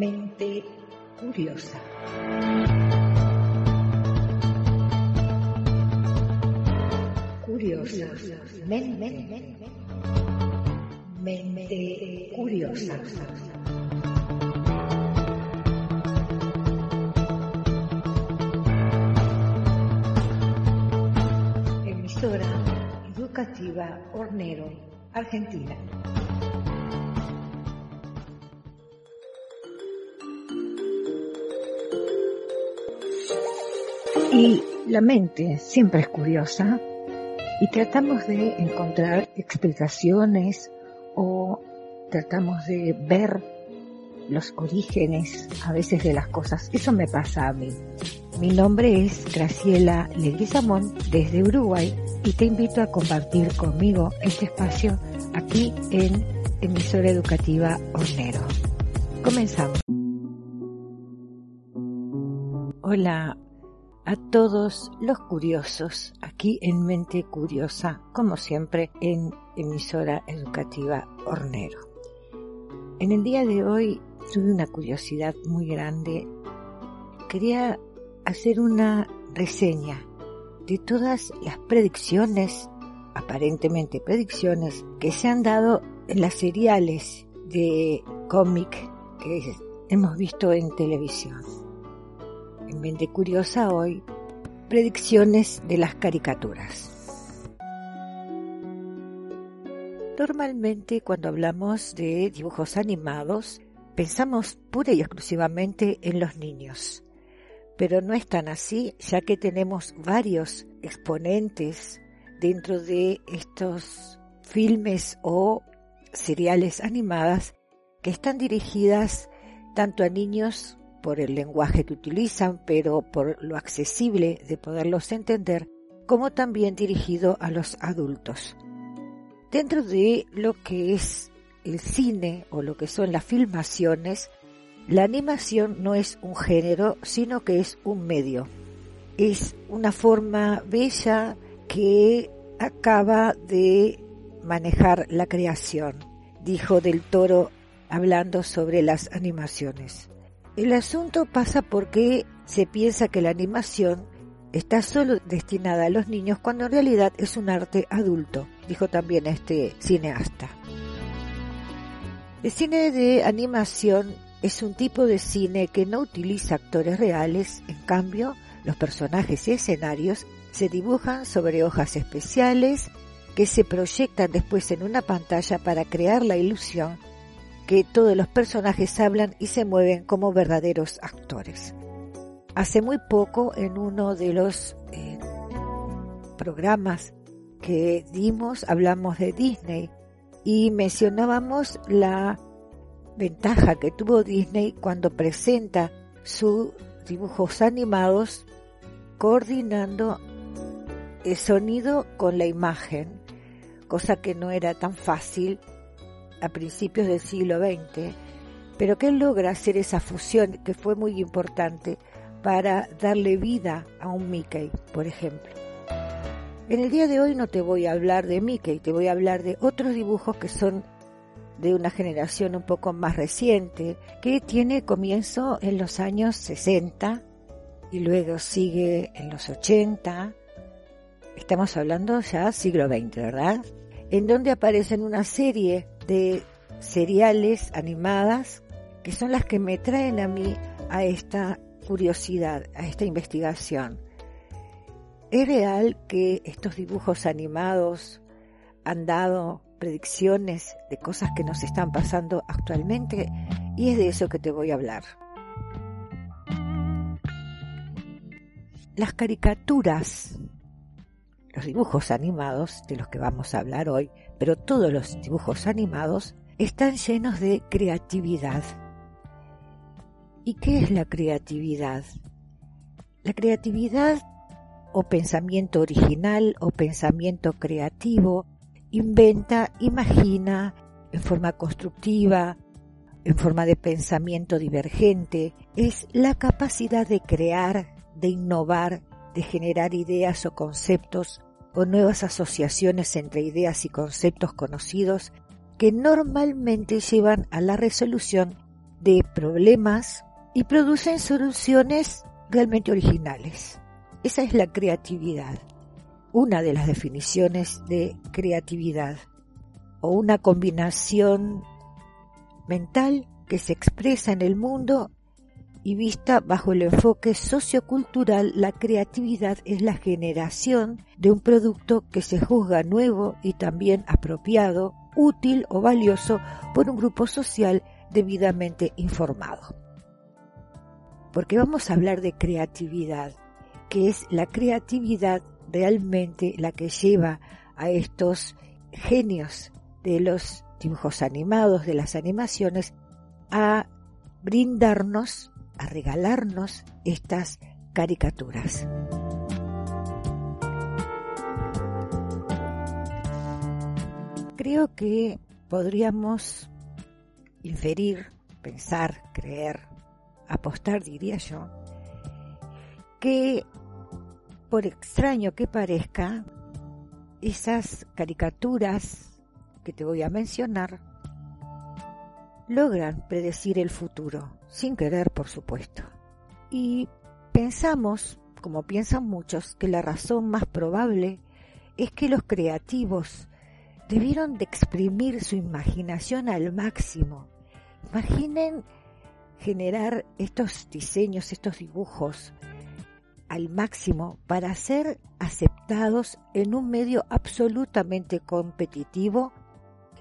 Mente curiosa. Curiosa. Men, men, men, Mente curiosa. Emisora educativa Hornero, Argentina. Y la mente siempre es curiosa y tratamos de encontrar explicaciones o tratamos de ver los orígenes a veces de las cosas. Eso me pasa a mí. Mi nombre es Graciela Leguizamón desde Uruguay y te invito a compartir conmigo este espacio aquí en emisora educativa Hornero. Comenzamos. Hola, a todos los curiosos aquí en Mente Curiosa, como siempre en emisora educativa Hornero. En el día de hoy tuve una curiosidad muy grande. Quería hacer una reseña de todas las predicciones, aparentemente predicciones, que se han dado en las seriales de cómic que hemos visto en televisión en Mente Curiosa hoy, predicciones de las caricaturas. Normalmente cuando hablamos de dibujos animados, pensamos pura y exclusivamente en los niños. Pero no es tan así, ya que tenemos varios exponentes dentro de estos filmes o seriales animadas que están dirigidas tanto a niños por el lenguaje que utilizan, pero por lo accesible de poderlos entender, como también dirigido a los adultos. Dentro de lo que es el cine o lo que son las filmaciones, la animación no es un género, sino que es un medio. Es una forma bella que acaba de manejar la creación, dijo del toro hablando sobre las animaciones. El asunto pasa porque se piensa que la animación está solo destinada a los niños cuando en realidad es un arte adulto, dijo también este cineasta. El cine de animación es un tipo de cine que no utiliza actores reales, en cambio, los personajes y escenarios se dibujan sobre hojas especiales que se proyectan después en una pantalla para crear la ilusión que todos los personajes hablan y se mueven como verdaderos actores. Hace muy poco en uno de los eh, programas que dimos hablamos de Disney y mencionábamos la ventaja que tuvo Disney cuando presenta sus dibujos animados coordinando el sonido con la imagen, cosa que no era tan fácil a principios del siglo XX, pero que él logra hacer esa fusión que fue muy importante para darle vida a un Mickey, por ejemplo. En el día de hoy no te voy a hablar de Mickey, te voy a hablar de otros dibujos que son de una generación un poco más reciente, que tiene comienzo en los años 60 y luego sigue en los 80. Estamos hablando ya siglo XX, ¿verdad? En donde aparecen una serie de seriales animadas que son las que me traen a mí a esta curiosidad, a esta investigación. ¿Es real que estos dibujos animados han dado predicciones de cosas que nos están pasando actualmente? Y es de eso que te voy a hablar. Las caricaturas los dibujos animados, de los que vamos a hablar hoy, pero todos los dibujos animados están llenos de creatividad. ¿Y qué es la creatividad? La creatividad o pensamiento original o pensamiento creativo inventa, imagina en forma constructiva, en forma de pensamiento divergente, es la capacidad de crear, de innovar, de generar ideas o conceptos o nuevas asociaciones entre ideas y conceptos conocidos que normalmente llevan a la resolución de problemas y producen soluciones realmente originales. Esa es la creatividad, una de las definiciones de creatividad, o una combinación mental que se expresa en el mundo y vista bajo el enfoque sociocultural, la creatividad es la generación de un producto que se juzga nuevo y también apropiado, útil o valioso por un grupo social debidamente informado. Porque vamos a hablar de creatividad, que es la creatividad realmente la que lleva a estos genios de los dibujos animados, de las animaciones, a brindarnos a regalarnos estas caricaturas. Creo que podríamos inferir, pensar, creer, apostar, diría yo, que por extraño que parezca, esas caricaturas que te voy a mencionar logran predecir el futuro sin querer, por supuesto. Y pensamos, como piensan muchos, que la razón más probable es que los creativos debieron de exprimir su imaginación al máximo. Imaginen generar estos diseños, estos dibujos al máximo para ser aceptados en un medio absolutamente competitivo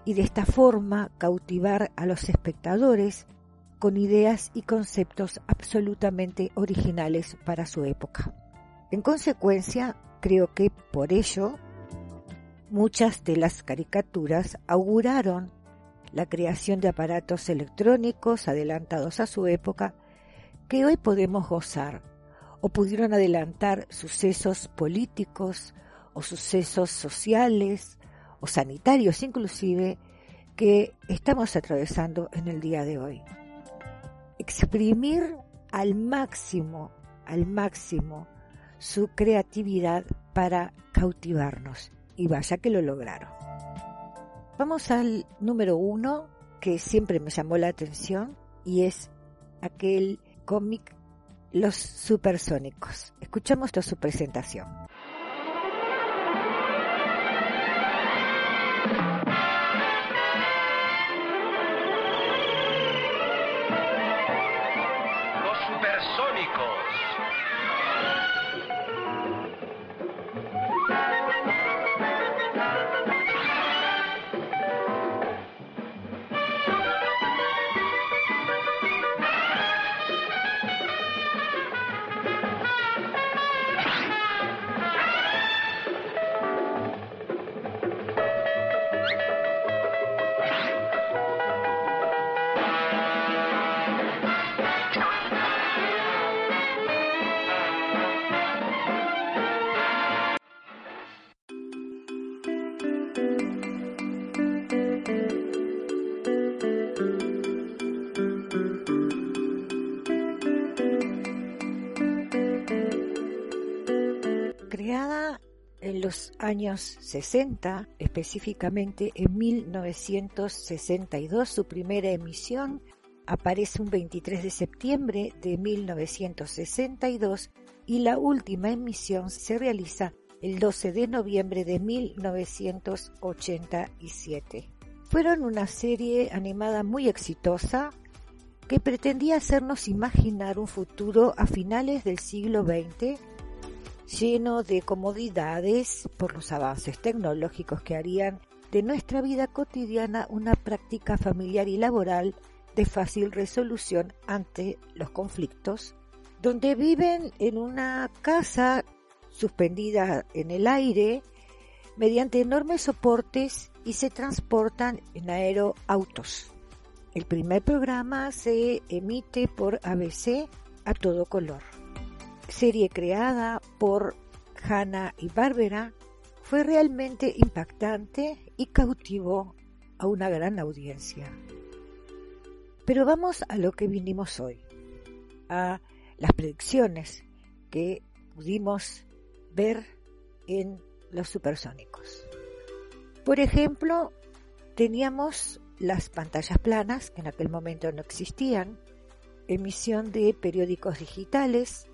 y de esta forma cautivar a los espectadores con ideas y conceptos absolutamente originales para su época. En consecuencia, creo que por ello muchas de las caricaturas auguraron la creación de aparatos electrónicos adelantados a su época que hoy podemos gozar o pudieron adelantar sucesos políticos o sucesos sociales o sanitarios inclusive que estamos atravesando en el día de hoy exprimir al máximo, al máximo su creatividad para cautivarnos. Y vaya que lo lograron. Vamos al número uno que siempre me llamó la atención y es aquel cómic Los Supersónicos. Escuchamos toda su presentación. Años 60, específicamente en 1962, su primera emisión aparece un 23 de septiembre de 1962 y la última emisión se realiza el 12 de noviembre de 1987. Fueron una serie animada muy exitosa que pretendía hacernos imaginar un futuro a finales del siglo XX lleno de comodidades por los avances tecnológicos que harían de nuestra vida cotidiana una práctica familiar y laboral de fácil resolución ante los conflictos, donde viven en una casa suspendida en el aire mediante enormes soportes y se transportan en aeroautos. El primer programa se emite por ABC a todo color. Serie creada por Hanna y Barbera, fue realmente impactante y cautivó a una gran audiencia. Pero vamos a lo que vinimos hoy, a las predicciones que pudimos ver en los supersónicos. Por ejemplo, teníamos las pantallas planas, que en aquel momento no existían, emisión de periódicos digitales,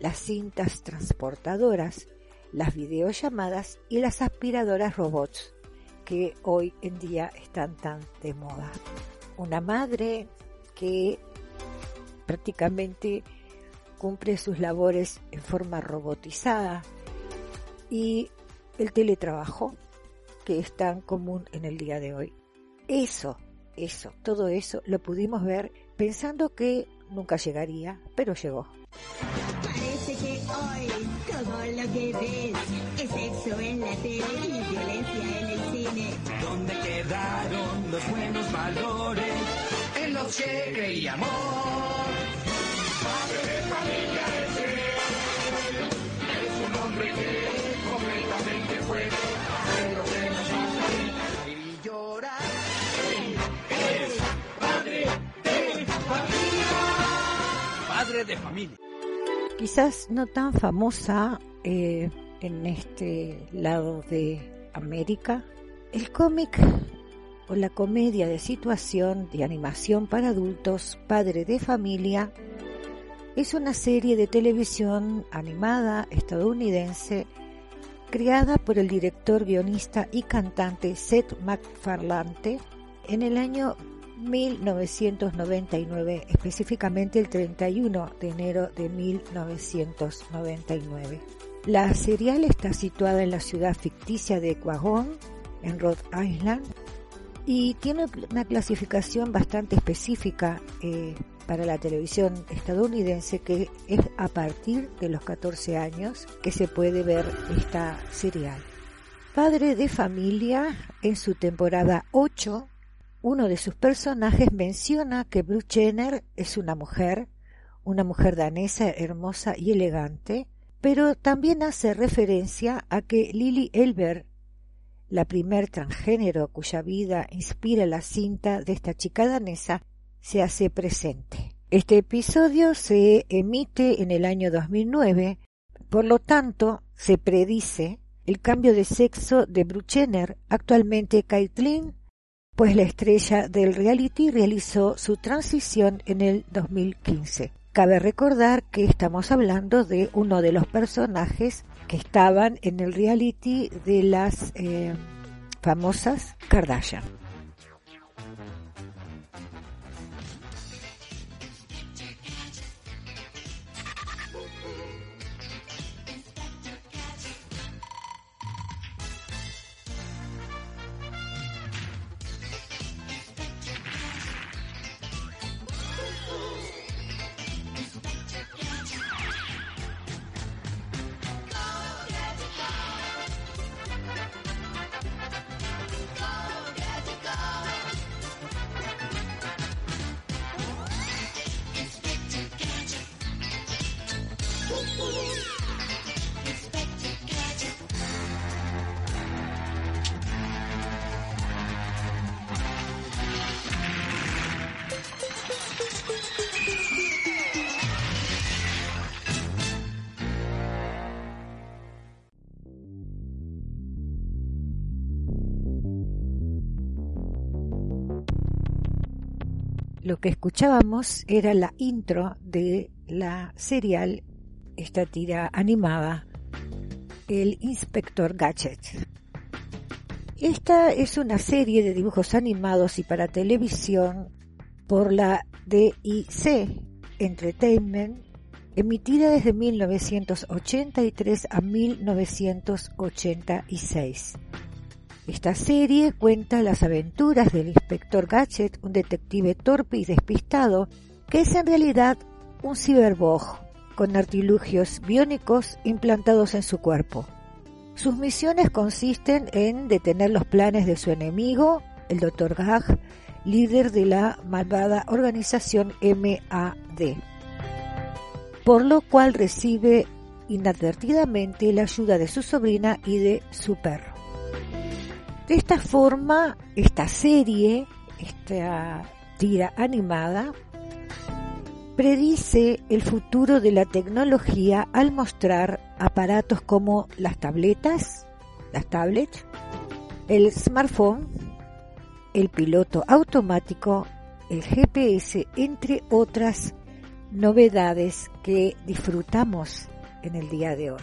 las cintas transportadoras, las videollamadas y las aspiradoras robots que hoy en día están tan de moda. Una madre que prácticamente cumple sus labores en forma robotizada y el teletrabajo que es tan común en el día de hoy. Eso, eso, todo eso lo pudimos ver pensando que nunca llegaría, pero llegó. Hoy todo lo que ves es sexo en la tele y violencia en el cine. ¿Dónde quedaron los buenos valores en los que creíamos? Padre de familia es él, es un hombre que completamente puede hacer lo que nos hace y llorar. Él es padre de familia. Padre de familia. Quizás no tan famosa eh, en este lado de América, el cómic o la comedia de situación de animación para adultos, Padre de Familia, es una serie de televisión animada estadounidense creada por el director, guionista y cantante Seth MacFarlane en el año 1999, específicamente el 31 de enero de 1999. La serial está situada en la ciudad ficticia de Quagon, en Rhode Island, y tiene una clasificación bastante específica eh, para la televisión estadounidense que es a partir de los 14 años que se puede ver esta serial. Padre de familia en su temporada 8 uno de sus personajes menciona que Bruce es una mujer, una mujer danesa hermosa y elegante, pero también hace referencia a que Lily Elber, la primer transgénero cuya vida inspira la cinta de esta chica danesa, se hace presente. Este episodio se emite en el año 2009, por lo tanto, se predice el cambio de sexo de Bruce Jenner, actualmente Caitlyn pues la estrella del reality realizó su transición en el 2015. Cabe recordar que estamos hablando de uno de los personajes que estaban en el reality de las eh, famosas Kardashian. Lo que escuchábamos era la intro de la serial, esta tira animada, El Inspector Gadget. Esta es una serie de dibujos animados y para televisión por la DIC Entertainment, emitida desde 1983 a 1986. Esta serie cuenta las aventuras del inspector Gadget, un detective torpe y despistado, que es en realidad un ciberbog con artilugios biónicos implantados en su cuerpo. Sus misiones consisten en detener los planes de su enemigo, el Dr. Gag, líder de la malvada organización MAD, por lo cual recibe inadvertidamente la ayuda de su sobrina y de su perro. De esta forma, esta serie, esta tira animada, predice el futuro de la tecnología al mostrar aparatos como las tabletas, las tablets, el smartphone, el piloto automático, el GPS, entre otras novedades que disfrutamos en el día de hoy.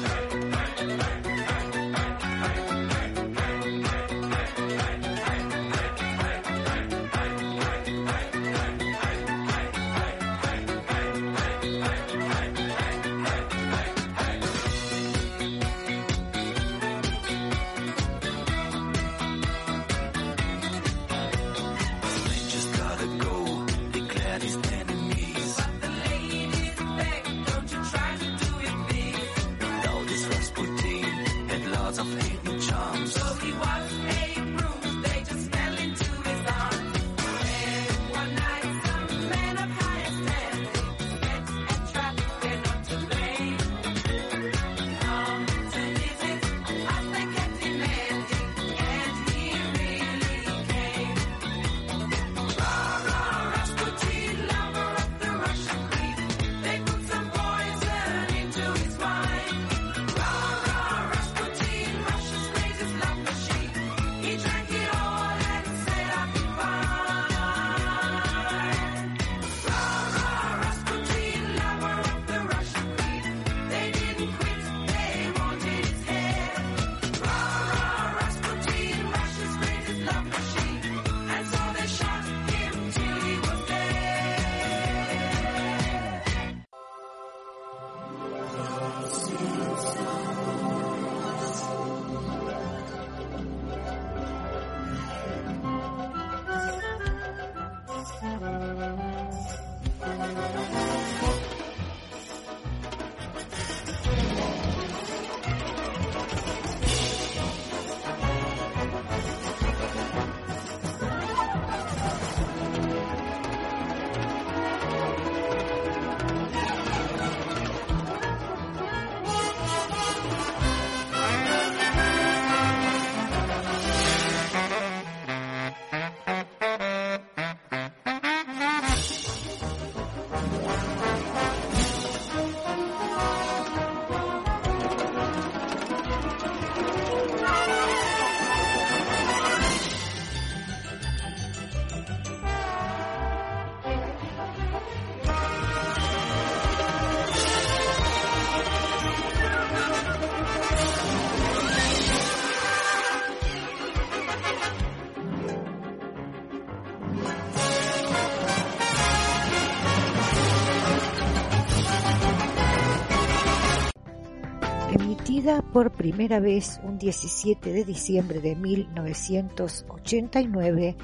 Emitida por primera vez un 17 de diciembre de 1989,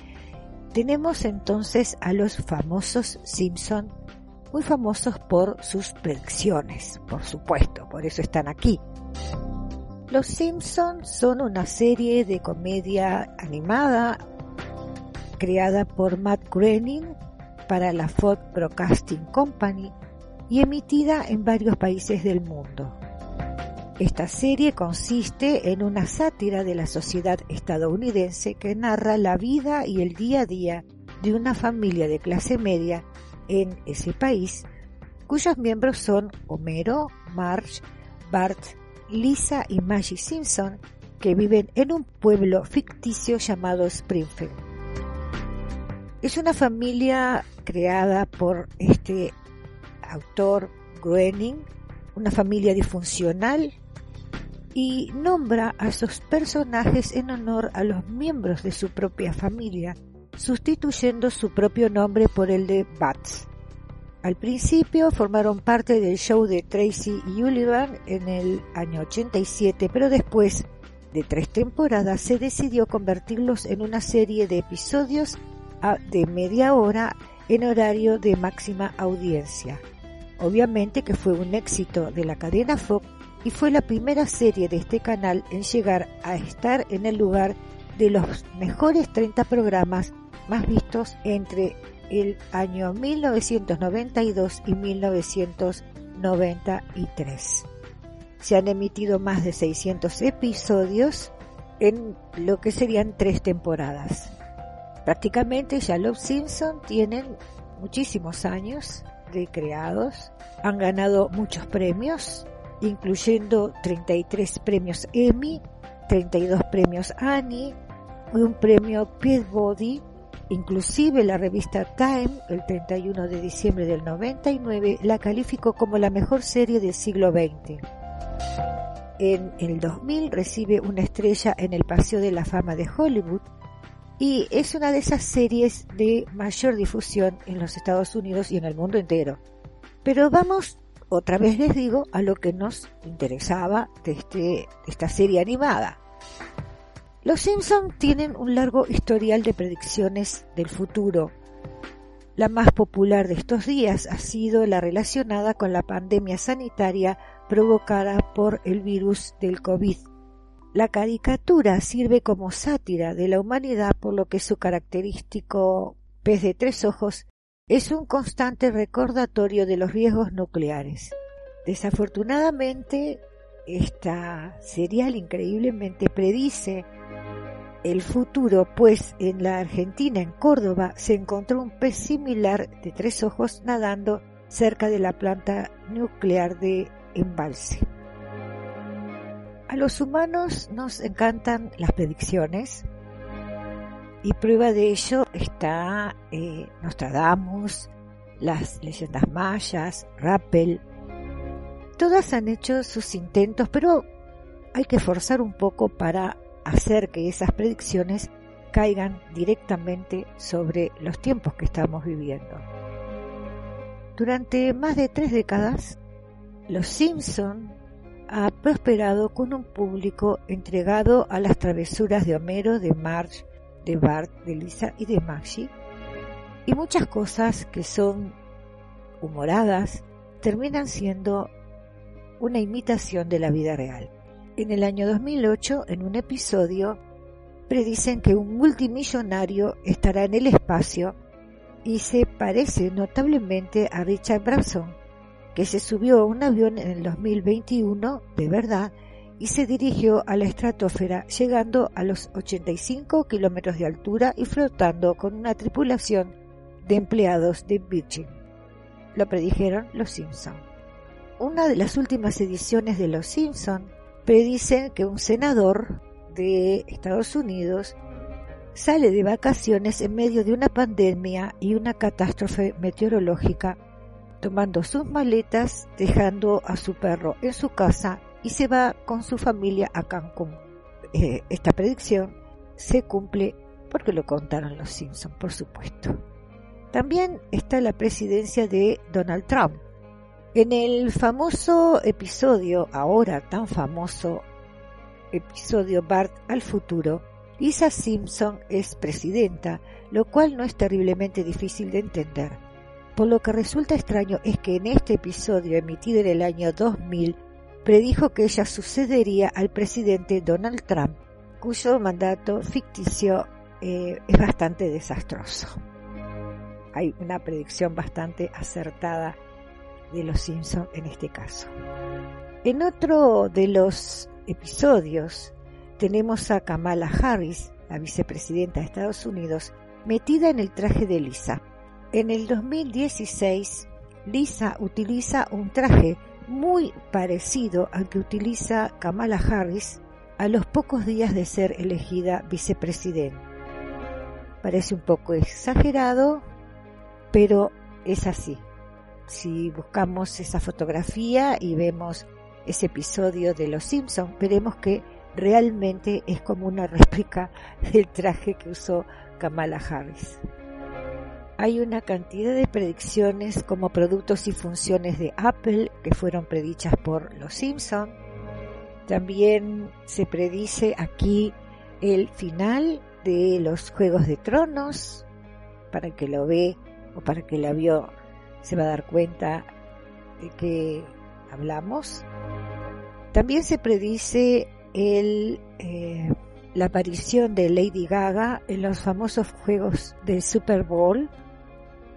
tenemos entonces a los famosos Simpson, muy famosos por sus predicciones, por supuesto, por eso están aquí. Los Simpsons son una serie de comedia animada creada por Matt Groening para la Fox Broadcasting Company y emitida en varios países del mundo. Esta serie consiste en una sátira de la sociedad estadounidense que narra la vida y el día a día de una familia de clase media en ese país, cuyos miembros son Homero, Marge, Bart, Lisa y Maggie Simpson, que viven en un pueblo ficticio llamado Springfield. Es una familia creada por este autor Groening, una familia disfuncional y nombra a sus personajes en honor a los miembros de su propia familia, sustituyendo su propio nombre por el de Bats. Al principio formaron parte del show de Tracy y Sullivan en el año 87, pero después de tres temporadas se decidió convertirlos en una serie de episodios de media hora en horario de máxima audiencia. Obviamente que fue un éxito de la cadena Fox y fue la primera serie de este canal en llegar a estar en el lugar de los mejores 30 programas más vistos entre el año 1992 y 1993. Se han emitido más de 600 episodios en lo que serían tres temporadas. Prácticamente ya los Simpson tienen muchísimos años de creados, han ganado muchos premios, incluyendo 33 premios Emmy, 32 premios Annie, un premio Peabody, inclusive la revista Time, el 31 de diciembre del 99, la calificó como la mejor serie del siglo XX. En el 2000 recibe una estrella en el Paseo de la Fama de Hollywood y es una de esas series de mayor difusión en los Estados Unidos y en el mundo entero. Pero vamos otra vez les digo a lo que nos interesaba de, este, esta serie animada. Los Simpson tienen un largo historial de predicciones del futuro. La más popular de estos días ha sido la relacionada con la pandemia sanitaria provocada por el virus del COVID. La caricatura sirve como sátira de la humanidad por lo que su característico pez de tres ojos es un constante recordatorio de los riesgos nucleares. Desafortunadamente, esta serial increíblemente predice el futuro, pues en la Argentina, en Córdoba, se encontró un pez similar de tres ojos nadando cerca de la planta nuclear de embalse. A los humanos nos encantan las predicciones, y prueba de ello está eh, Nostradamus, las leyendas mayas, Rappel. Todas han hecho sus intentos, pero hay que forzar un poco para hacer que esas predicciones caigan directamente sobre los tiempos que estamos viviendo. Durante más de tres décadas, Los Simpson ha prosperado con un público entregado a las travesuras de Homero, de Marge, de Bart, de Lisa y de Maggie, y muchas cosas que son humoradas terminan siendo una imitación de la vida real. En el año 2008, en un episodio, predicen que un multimillonario estará en el espacio y se parece notablemente a Richard Branson, que se subió a un avión en el 2021 de verdad y se dirigió a la estratosfera llegando a los 85 kilómetros de altura y flotando con una tripulación de empleados de Virgin. Lo predijeron los Simpson. Una de las últimas ediciones de Los Simpson predice que un senador de Estados Unidos sale de vacaciones en medio de una pandemia y una catástrofe meteorológica, tomando sus maletas, dejando a su perro en su casa y se va con su familia a Cancún. Eh, esta predicción se cumple porque lo contaron los Simpsons, por supuesto. También está la presidencia de Donald Trump. En el famoso episodio, ahora tan famoso episodio Bart al futuro, Lisa Simpson es presidenta, lo cual no es terriblemente difícil de entender. Por lo que resulta extraño es que en este episodio emitido en el año 2000 predijo que ella sucedería al presidente Donald Trump, cuyo mandato ficticio eh, es bastante desastroso. Hay una predicción bastante acertada de los Simpson en este caso. En otro de los episodios tenemos a Kamala Harris, la vicepresidenta de Estados Unidos, metida en el traje de Lisa. En el 2016, Lisa utiliza un traje muy parecido al que utiliza Kamala Harris a los pocos días de ser elegida vicepresidenta. Parece un poco exagerado, pero es así si buscamos esa fotografía y vemos ese episodio de Los Simpsons, veremos que realmente es como una réplica del traje que usó Kamala Harris. Hay una cantidad de predicciones como productos y funciones de Apple que fueron predichas por Los Simpsons. También se predice aquí el final de los Juegos de Tronos, para que lo ve o para que la vio se va a dar cuenta de que hablamos. También se predice el, eh, la aparición de Lady Gaga en los famosos juegos del Super Bowl.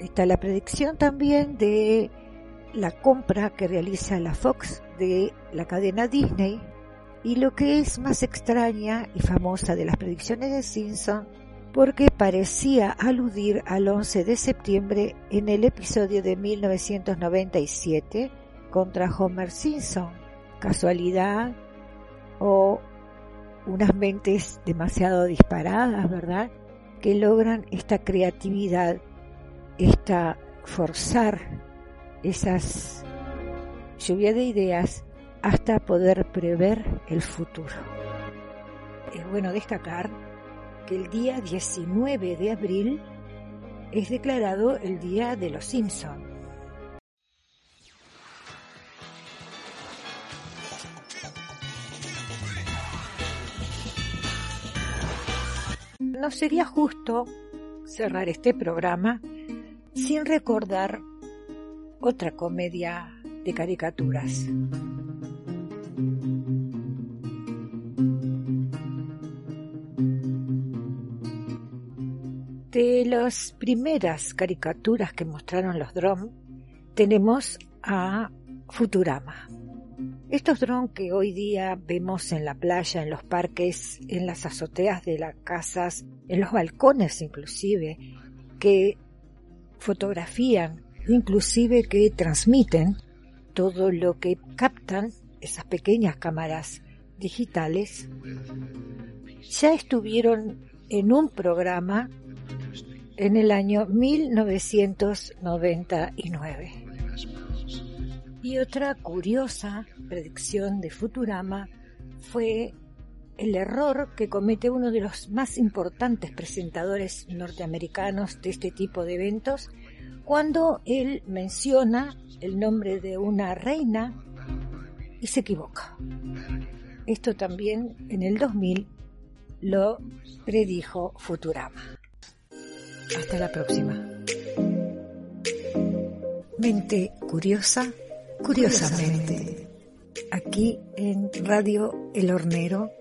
Está la predicción también de la compra que realiza la Fox de la cadena Disney. Y lo que es más extraña y famosa de las predicciones de Simpson porque parecía aludir al 11 de septiembre en el episodio de 1997 contra Homer Simpson. Casualidad o unas mentes demasiado disparadas, ¿verdad? Que logran esta creatividad, esta forzar esas lluvia de ideas hasta poder prever el futuro. Es bueno destacar el día 19 de abril es declarado el Día de los Simpson. No sería justo cerrar este programa sin recordar otra comedia de caricaturas. De las primeras caricaturas que mostraron los drones, tenemos a Futurama. Estos drones que hoy día vemos en la playa, en los parques, en las azoteas de las casas, en los balcones inclusive, que fotografían, inclusive que transmiten todo lo que captan esas pequeñas cámaras digitales, ya estuvieron en un programa en el año 1999. Y otra curiosa predicción de Futurama fue el error que comete uno de los más importantes presentadores norteamericanos de este tipo de eventos cuando él menciona el nombre de una reina y se equivoca. Esto también en el 2000 lo predijo Futurama. Hasta la próxima. Mente curiosa, curiosamente. Aquí en Radio El Hornero,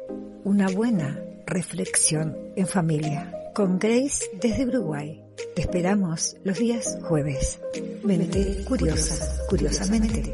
una buena reflexión en familia. Con Grace desde Uruguay. Te esperamos los días jueves. Mente curiosa, curiosamente.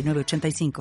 85